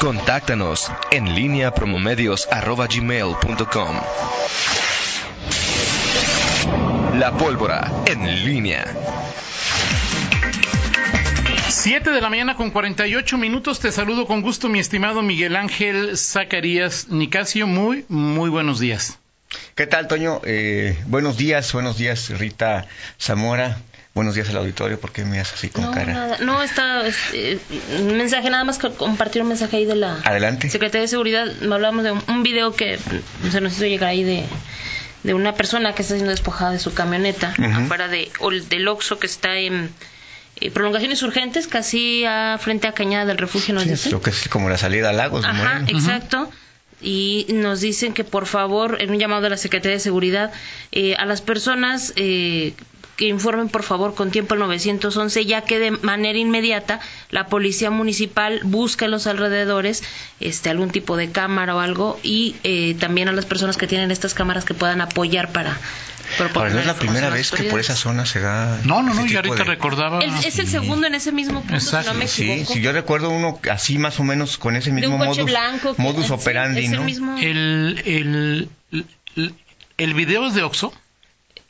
Contáctanos en línea promomedios.com. La pólvora en línea. 7 de la mañana con 48 minutos. Te saludo con gusto, mi estimado Miguel Ángel Zacarías Nicasio. Muy, muy buenos días. ¿Qué tal, Toño? Eh, buenos días, buenos días, Rita Zamora. Buenos días al auditorio, ¿por qué me haces así con no, cara? Nada. No, está este, un mensaje, nada más compartir un mensaje ahí de la Adelante. Secretaría de Seguridad. Hablamos de un, un video que se nos hizo llegar ahí de, de una persona que está siendo despojada de su camioneta Ujú. afuera de, o del Oxxo que está en eh, prolongaciones urgentes, casi a, frente a Cañada del Refugio, nos Sí, dicen. es lo que es como la salida a Lagos. Ajá, exacto. Y nos dicen que por favor, en un llamado de la Secretaría de Seguridad, eh, a las personas eh, que informen por favor con tiempo al 911, ya que de manera inmediata la policía municipal busca en los alrededores este algún tipo de cámara o algo y eh, también a las personas que tienen estas cámaras que puedan apoyar para Ahora, no es la primera vez que por esa zona se da. No, no, no, yo ahorita de- recordaba. El- es el segundo en ese mismo punto, Exacto. si no me Sí, equivoco. sí, yo recuerdo uno así más o menos con ese de mismo coche modus, blanco. modus sí, operandi, es el ¿no? mismo- El, el, el, el video es de Oxo.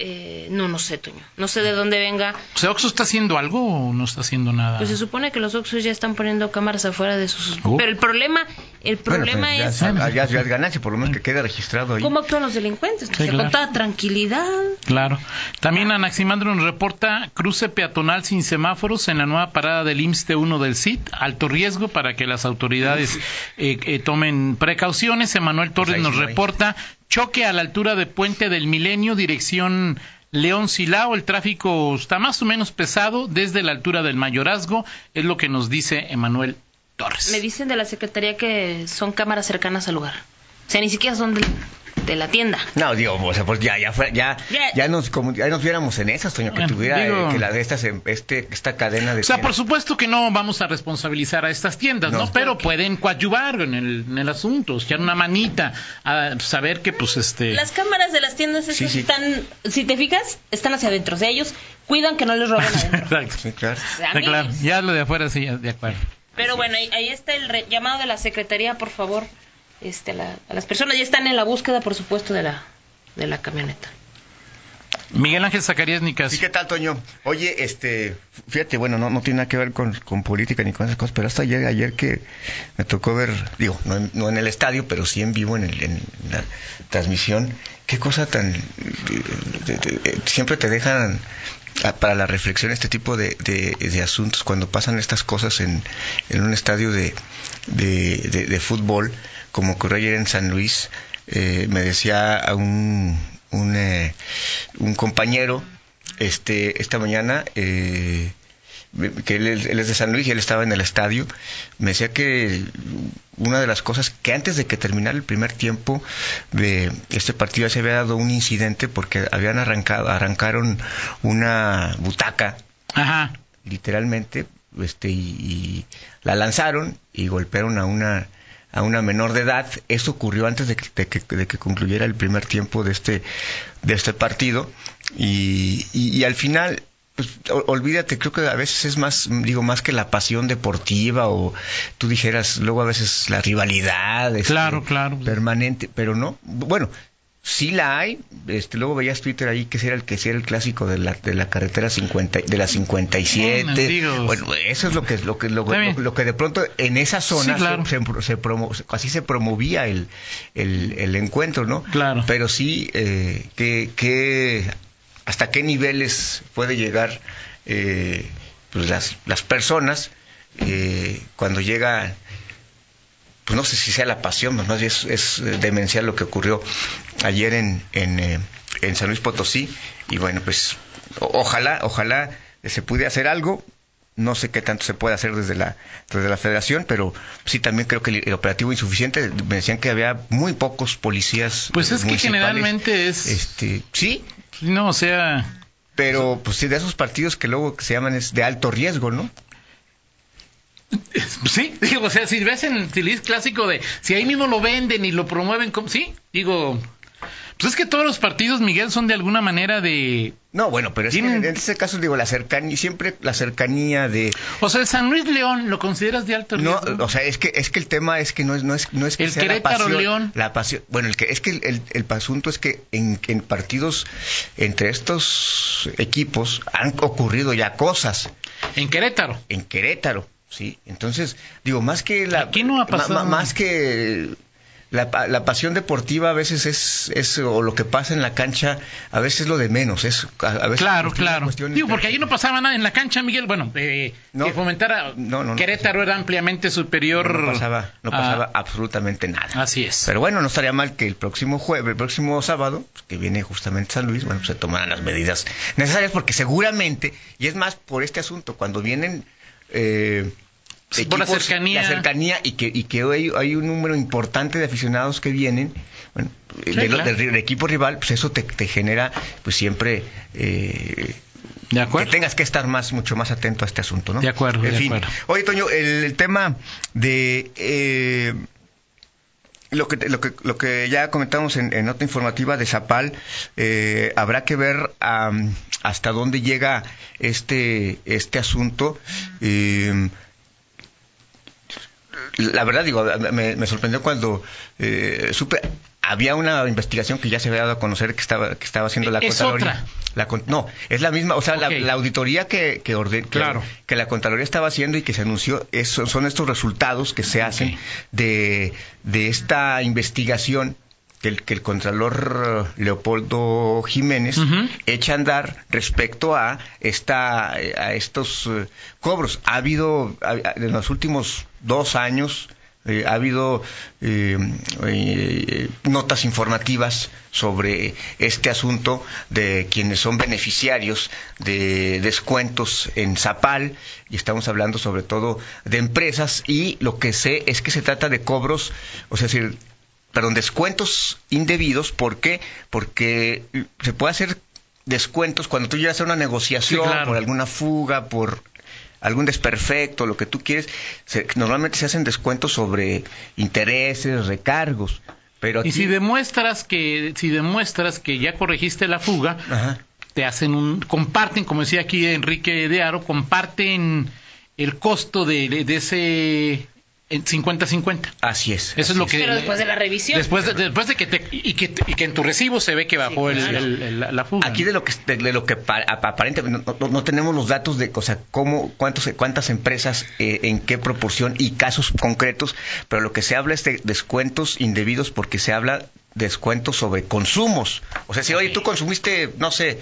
Eh, no, no sé, Toño. No sé de dónde venga. O sea, ¿Oxo está haciendo algo o no está haciendo nada? Pues se supone que los Oxxos ya están poniendo cámaras afuera de sus... Oh. Pero el problema, el Bueno, problema pues, es ya, es ganancia, por lo menos que quede registrado ahí. cómo actúan los delincuentes. Sea, claro. Con toda tranquilidad. Claro. También Anaximandro nos reporta cruce peatonal sin semáforos en la nueva parada del IMSS T1 del CIT. Alto riesgo para que las autoridades eh, eh, tomen precauciones. Emanuel Torres ahí nos sí reporta choque a la altura de Puente del Milenio, dirección León Silao. El tráfico está más o menos pesado desde la altura del Mayorazgo. Es lo que nos dice Emanuel Torres. Me dicen de la Secretaría que son cámaras cercanas al lugar. O sea, ni siquiera son de, de la tienda. No, digo, o sea, pues ya, ya, fue- ya, Ya. ya nos, como, ya nos viéramos en esas, Toño, que tuviera digo- eh, que la de estas, em- este, esta cadena de. O sea, por supuesto que no vamos a responsabilizar a estas tiendas, ¿no? No. Pero pueden coadyuvar en el, en el asunto, echar una manita a saber que, pues, este... Las cámaras de las tiendas esas sí. están, si te fijas, están hacia adentro. O sea, ellos cuidan que no les roben adentro. Exacto. Sí, claro. O sea, Sí, claro. amigos. Ya lo de afuera sí, de acuerdo. Pero bueno, ahí, ahí está el re- llamado de la Secretaría, por favor. Este, a la- a las personas ya están en la búsqueda, por supuesto, de la, de la camioneta. Miguel Ángel Zacarías Nicas. Sí, ¿qué tal, Toño? Oye, este, fíjate, bueno, no, no tiene nada que ver con, con política ni con esas cosas, pero hasta ayer, ayer que me tocó ver, digo, no en, el estadio, pero sí en vivo en, el- en la transmisión, qué cosa tan, eh, de- siempre te dejan ah, para la reflexión este tipo de, de- asuntos cuando pasan estas cosas en, en un estadio de- de fútbol, como ocurrió ayer en San Luis, eh, me decía a un, un, eh, un compañero este esta mañana eh, que él, es- él es de San Luis y él estaba en el estadio me decía que una de las cosas que antes de que terminara el primer tiempo de este partido ya se había dado un incidente porque habían arrancado arrancaron una butaca Ajá. literalmente este y, y la lanzaron y golpearon a una a una menor de edad. Eso ocurrió antes de que, de que, de que concluyera el primer tiempo de este de este partido. Y, y, y al final pues, olvídate creo que a veces es más digo más que la pasión deportiva o tú dijeras luego a veces la rivalidad este, Claro, claro. permanente pero no. Bueno sí la hay. Este luego veías Twitter ahí que era el que era el clásico de la de la carretera 50 de la 57 Bueno, digo, bueno eso es lo que lo que lo, lo- lo que de pronto en esa zona Sí, claro. se, se- se promo- así se promovía el, el, el encuentro no Claro. pero sí eh, que, que hasta qué niveles puede llegar eh, pues las las personas eh, cuando llega pues no sé si sea la pasión, más bien es, es eh, demencial lo que ocurrió ayer en, en, eh, en San Luis Potosí. Y bueno, pues o- ojalá, ojalá se pudiera hacer algo. No sé qué tanto se puede hacer desde la, desde la federación, pero sí también creo que el, el operativo insuficiente. Me decían que había muy pocos policías. Pues eh, es que generalmente es... Este, sí, No, o sea... pero pues sí, de esos partidos que luego que se llaman es de alto riesgo, ¿no? Sí, digo, o sea, si ves en el tilis clásico de... Si ahí mismo lo venden y lo promueven como... Sí, digo... Pues es que todos los partidos, Miguel, son de alguna manera de... No, bueno, pero es que en este caso digo la cercanía, siempre la cercanía de O sea, el San Luis León, ¿lo consideras de alto no, riesgo? o sea, es que es que el tema es que no es no es no es que El sea la Querétaro, pasión, León. la pasión, bueno, el que es que el, el, el asunto es que en, en partidos entre estos equipos han ocurrido ya cosas En Querétaro. en Querétaro, ¿sí? Entonces, digo, más que la... Aquí no ha pasado. más que la, la pasión deportiva a veces es, es, o lo que pasa en la cancha, a veces es lo de menos, es a, a veces Claro, claro. Digo, porque allí no pasaba nada en la cancha, Miguel. Bueno, eh, No. que fomentara. No, no. Querétaro era ampliamente superior. no pasaba, no a- pasaba absolutamente nada. Así es. Pero bueno, no estaría mal que el próximo jueves, el próximo sábado, pues, que viene justamente San Luis, bueno, se tomaran las medidas necesarias porque seguramente, y es más por este asunto, cuando vienen eh, Sí, por la cercanía. la cercanía y que, y que hay, hay un número importante de aficionados que vienen, bueno, Sí, de lo- claro. del, del equipo rival, pues eso te, te genera, pues siempre... eh, de que acuerdo. tengas que estar más mucho más atento a este asunto, ¿no? De acuerdo, En de fin. acuerdo. Oye, Toño, el, el tema de eh, lo que lo que lo que ya comentamos en, en nota informativa de Zapal, eh, habrá que ver am, hasta dónde llega este este asunto. Eh, la verdad digo me, me sorprendió cuando eh, supe había una investigación que ya se había dado a conocer que estaba que estaba haciendo la Es Contraloría. otra. La no, es la misma, o sea, la, auditoría que que, orden- que- Claro. que la Contraloría estaba haciendo y que se anunció es- son estos resultados que se hacen de, de esta investigación que el, que el Contralor eh, Leopoldo Jiménez echa a andar respecto a esta a estos eh, cobros. Ha habido ha- ha- en los últimos dos años eh, ha habido eh, eh, notas informativas sobre este asunto de quienes son beneficiarios de descuentos en Zapal y estamos hablando sobre todo de empresas y lo que sé es que se trata de cobros, o sea, es decir, perdón, descuentos indebidos, ¿por qué? Porque se puede hacer descuentos cuando tú llegas a una negociación Sí, claro. por alguna fuga, por algún desperfecto, lo que tú quieres, se- normalmente se hacen descuentos sobre intereses, recargos, pero aquí Y si demuestras que si demuestras que ya corregiste la fuga, Ajá. te hacen un comparten, como decía aquí Enrique de Aro, comparten el costo de, ese 50-50. Así es. Eso es lo que Pero después de la revisión. después de, después de que te y que, y que en tu recibo se ve que bajó el- claro. el- el- la, la fuga. Aquí de lo que de, de lo que pa- ap- aparentemente no, no- no tenemos los datos de o sea, cómo cuántos cuántas empresas eh, en qué proporción y casos concretos, pero lo que se habla es de descuentos indebidos porque se habla descuentos sobre consumos. O sea, si oye, tú consumiste, no sé,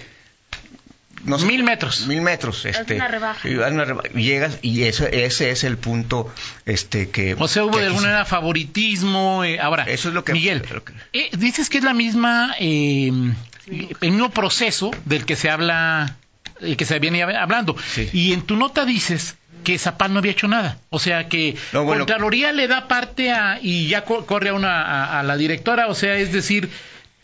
no sé, Mil metros. mil metros, este, una rebaja. una reba- y llegas y eso, ese es el punto, este que. O sea, hubo de alguna manera favoritismo. eh, ahora, Eso es lo que- Miguel, lo que- eh, dices que es la misma, eh, el mismo proceso del que se habla, el que se viene hablando. Sí. Y en tu nota dices que Zapal no había hecho nada. O sea, que No, bueno. Contraloría le da parte a, y ya co- corre a, una, a, a la directora. O sea, es decir,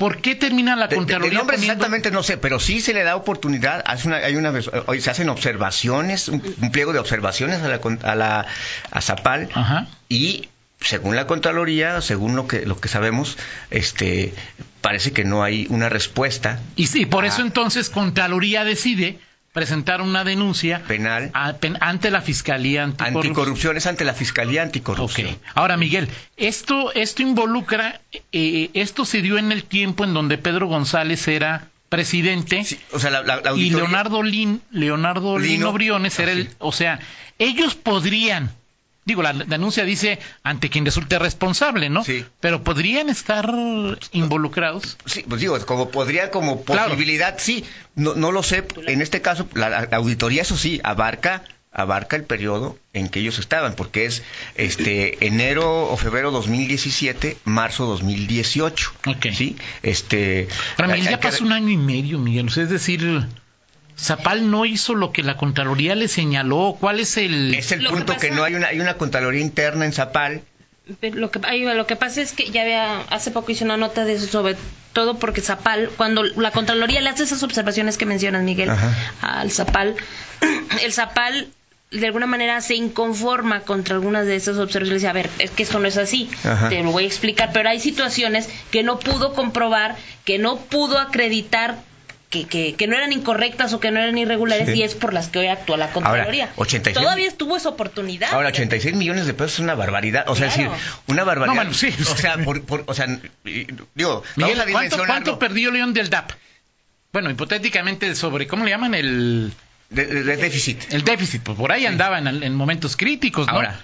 ¿por qué termina la De- de- Contraloría de nombres poniendo- exactamente no sé, pero sí se le da oportunidad, hace una, hay una, hoy se hacen observaciones, un, un pliego de observaciones a la, a la a Zapal Ajá. y según la Contraloría, según lo que lo que sabemos, este parece que no hay una respuesta Y, sí, por eso entonces Contraloría decide presentar una denuncia penal a- pen- ante la Fiscalía Anticorrupción. anticorrupción es ante la Fiscalía Anticorrupción. Ok. Ahora, Miguel, esto, esto involucra, eh, esto se dio en el tiempo en donde Pedro González era presidente Sí, o sea, la, la- la y Leonardo Lin, Leonardo Lino. Lino Briones era el, Así. o sea, ellos podrían, digo, la denuncia dice ante quien resulte responsable, ¿no? Sí. Pero podrían estar involucrados. Sí, pues digo, como podría, como Claro. posibilidad, sí, no, no lo sé. En este caso, la, la auditoría, eso sí, abarca abarca el periodo en que ellos estaban, porque es este enero o febrero 2017, marzo 2018. Ok. Sí, este. Hay ya que- pasó un año y medio, Miguel. O sea, es decir, Zapal no hizo lo que la Contraloría le señaló. ¿Cuál es el...? Es el Lo punto que, pasa- no hay una hay una contraloría interna en Zapal. Pero Lo que, ahí va, lo que pasa es que ya había, hace poco hice una nota de eso, sobre todo porque Zapal, cuando la Contraloría le hace esas observaciones que mencionas, Miguel, Ajá. al Zapal, el Zapal de alguna manera se inconforma contra algunas de esas observaciones. A ver, es que esto no es así, Ajá. te lo voy a explicar, pero hay situaciones que no pudo comprobar, que no pudo acreditar que, que, que no eran incorrectas o que no eran irregulares Sí. y es por las que hoy actúa la Contraloría. 86 Todavía estuvo esa oportunidad. Ahora, 86 millones de pesos es una barbaridad. O sea, es Claro. decir, una barbaridad. No, bueno, sí. O sea, por, por- o sea, digo, Miguel, vamos a ¿cuánto, dimensionarlo. cuánto perdió León del DAP? Bueno, hipotéticamente sobre, ¿cómo le llaman? El, de, de- de déficit. el déficit. Pues por ahí andaba en, en momentos críticos, ¿no? Ahora,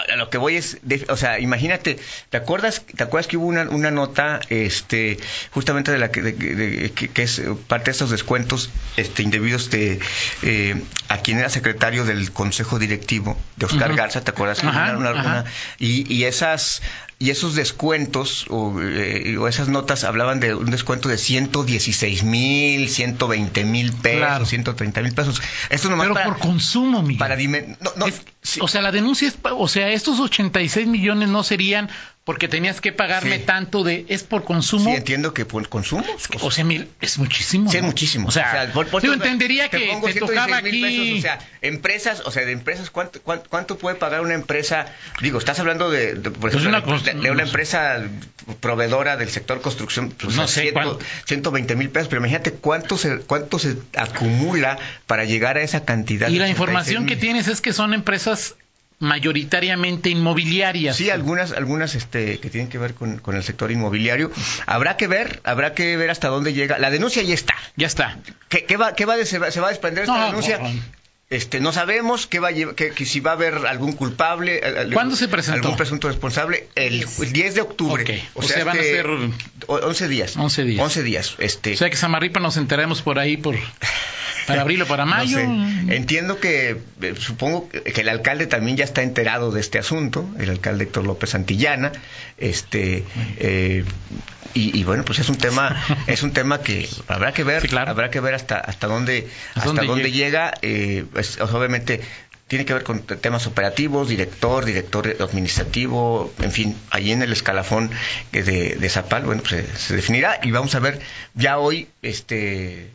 a lo que voy es, de- o sea, imagínate, ¿te acuerdas, te acuerdas que hubo una, una nota, este, justamente de la que, de- de- que, que es parte de estos descuentos, este, indebidos de, eh, a quien era secretario del consejo directivo de Oscar. Garza, ¿te acuerdas? Ajá, Una- una- ajá. una- y, y esas, y esos descuentos o, eh, o esas notas hablaban de un descuento de 116 mil, 120 mil pesos, Claro. 130 mil pesos. Esto nomás Pero para, por consumo, Miguel. para no, no, Es- sí. O sea, la denuncia es, o sea, estos 86 millones no serían porque tenías que pagarme Sí. tanto de, es por consumo. Sí, entiendo que por consumo. O sea, mil, es muchísimo. Sí, muchísimo. O sea, por- por- yo te- entendería te que pongo te 116 tocaba aquí. pesos, o sea, empresas, o sea, de empresas, ¿cuánto, cuánto, cuánto puede pagar una empresa? Digo, estás hablando de, de, por Pues ejemplo, una de, de- una empresa proveedora del sector construcción, pues, No sé, ciento- ¿cuánto? 120 mil pesos, pero imagínate cuánto se, cuánto se acumula para llegar a esa cantidad. y la 86 información que tienes es que son empresas mayoritariamente inmobiliarias. Sí, algunas, algunas este, que tienen que ver con, con el sector inmobiliario. Habrá que ver, habrá que ver hasta dónde llega. La denuncia ya está. Ya está. ¿Qué, qué va, qué va de- se, va, se va a desprender esta No, denuncia? no. Este, no sabemos qué va a llevar- que, que si va a haber algún culpable. eh, eh, ¿Cuándo se presentó? Algún presunto responsable. El, Diez. el 10 de octubre. Ok, o sea, van a ser- o- 11 días. 11 días. 11 días. Este, O sea que Samarripa nos enteremos por ahí por para abril o para no mayo. sé. Entiendo que, eh, supongo que el alcalde también ya está enterado de este asunto, el alcalde Héctor López Santillana, este, eh, y, y bueno, pues es un tema, es un tema que habrá que ver, Sí, claro. habrá que ver hasta hasta dónde, ¿Hasta dónde dónde llega, eh, pues, obviamente tiene que ver con te- temas operativos, director, director administrativo, en fin, allí en el escalafón de, de Zapal, bueno, pues se, se definirá y vamos a ver ya hoy, este,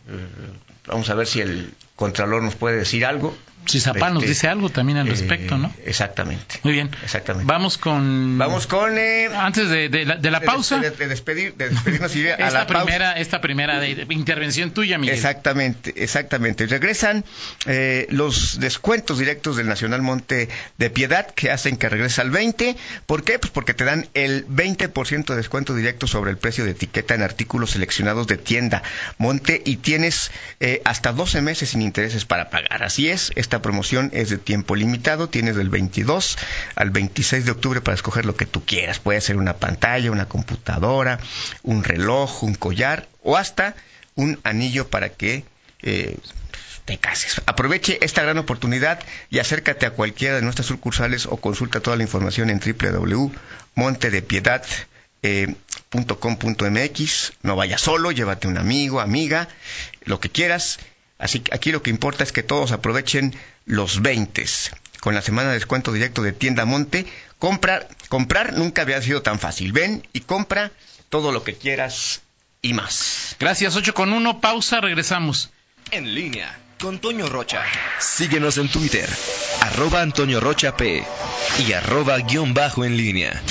vamos a ver si el Contralor nos puede decir algo. Si Zapal nos Este, dice algo también al eh, respecto, ¿no? Exactamente. Muy bien. Exactamente. Vamos con Vamos con... eh, antes de, de la, de la de- pausa. De, de despedir, de despedirnos y ir a esta la pausa. primera esta primera intervención tuya, Miguel. Exactamente, exactamente. Regresan eh, los descuentos directos del Nacional Monte de Piedad que hacen que regrese al 20. ¿Por qué? Pues porque te dan el 20% de descuento directo sobre el precio de etiqueta en artículos seleccionados de tienda Monte y tienes eh, hasta 12 meses sin intereses para pagar. Así es, esta promoción es de tiempo limitado. Tienes del 22 al 26 de octubre para escoger lo que tú quieras. Puede ser una pantalla, una computadora, un reloj, un collar o hasta un anillo para que eh, te cases. Aproveche esta gran oportunidad y acércate a cualquiera de nuestras sucursales o consulta toda la información en www.montedepiedad.com.mx. No vayas solo, llévate un amigo, amiga, lo que quieras. Así que aquí lo que importa es que todos aprovechen los 20 con la semana de descuento directo de Tienda Monte. Comprar, comprar nunca había sido tan fácil. Ven y compra todo lo que quieras y más. Gracias, 8 con 1, pausa, regresamos. En línea con Toño Rocha. Síguenos en Twitter, arroba Antonio Rocha P y arroba guion bajo en línea.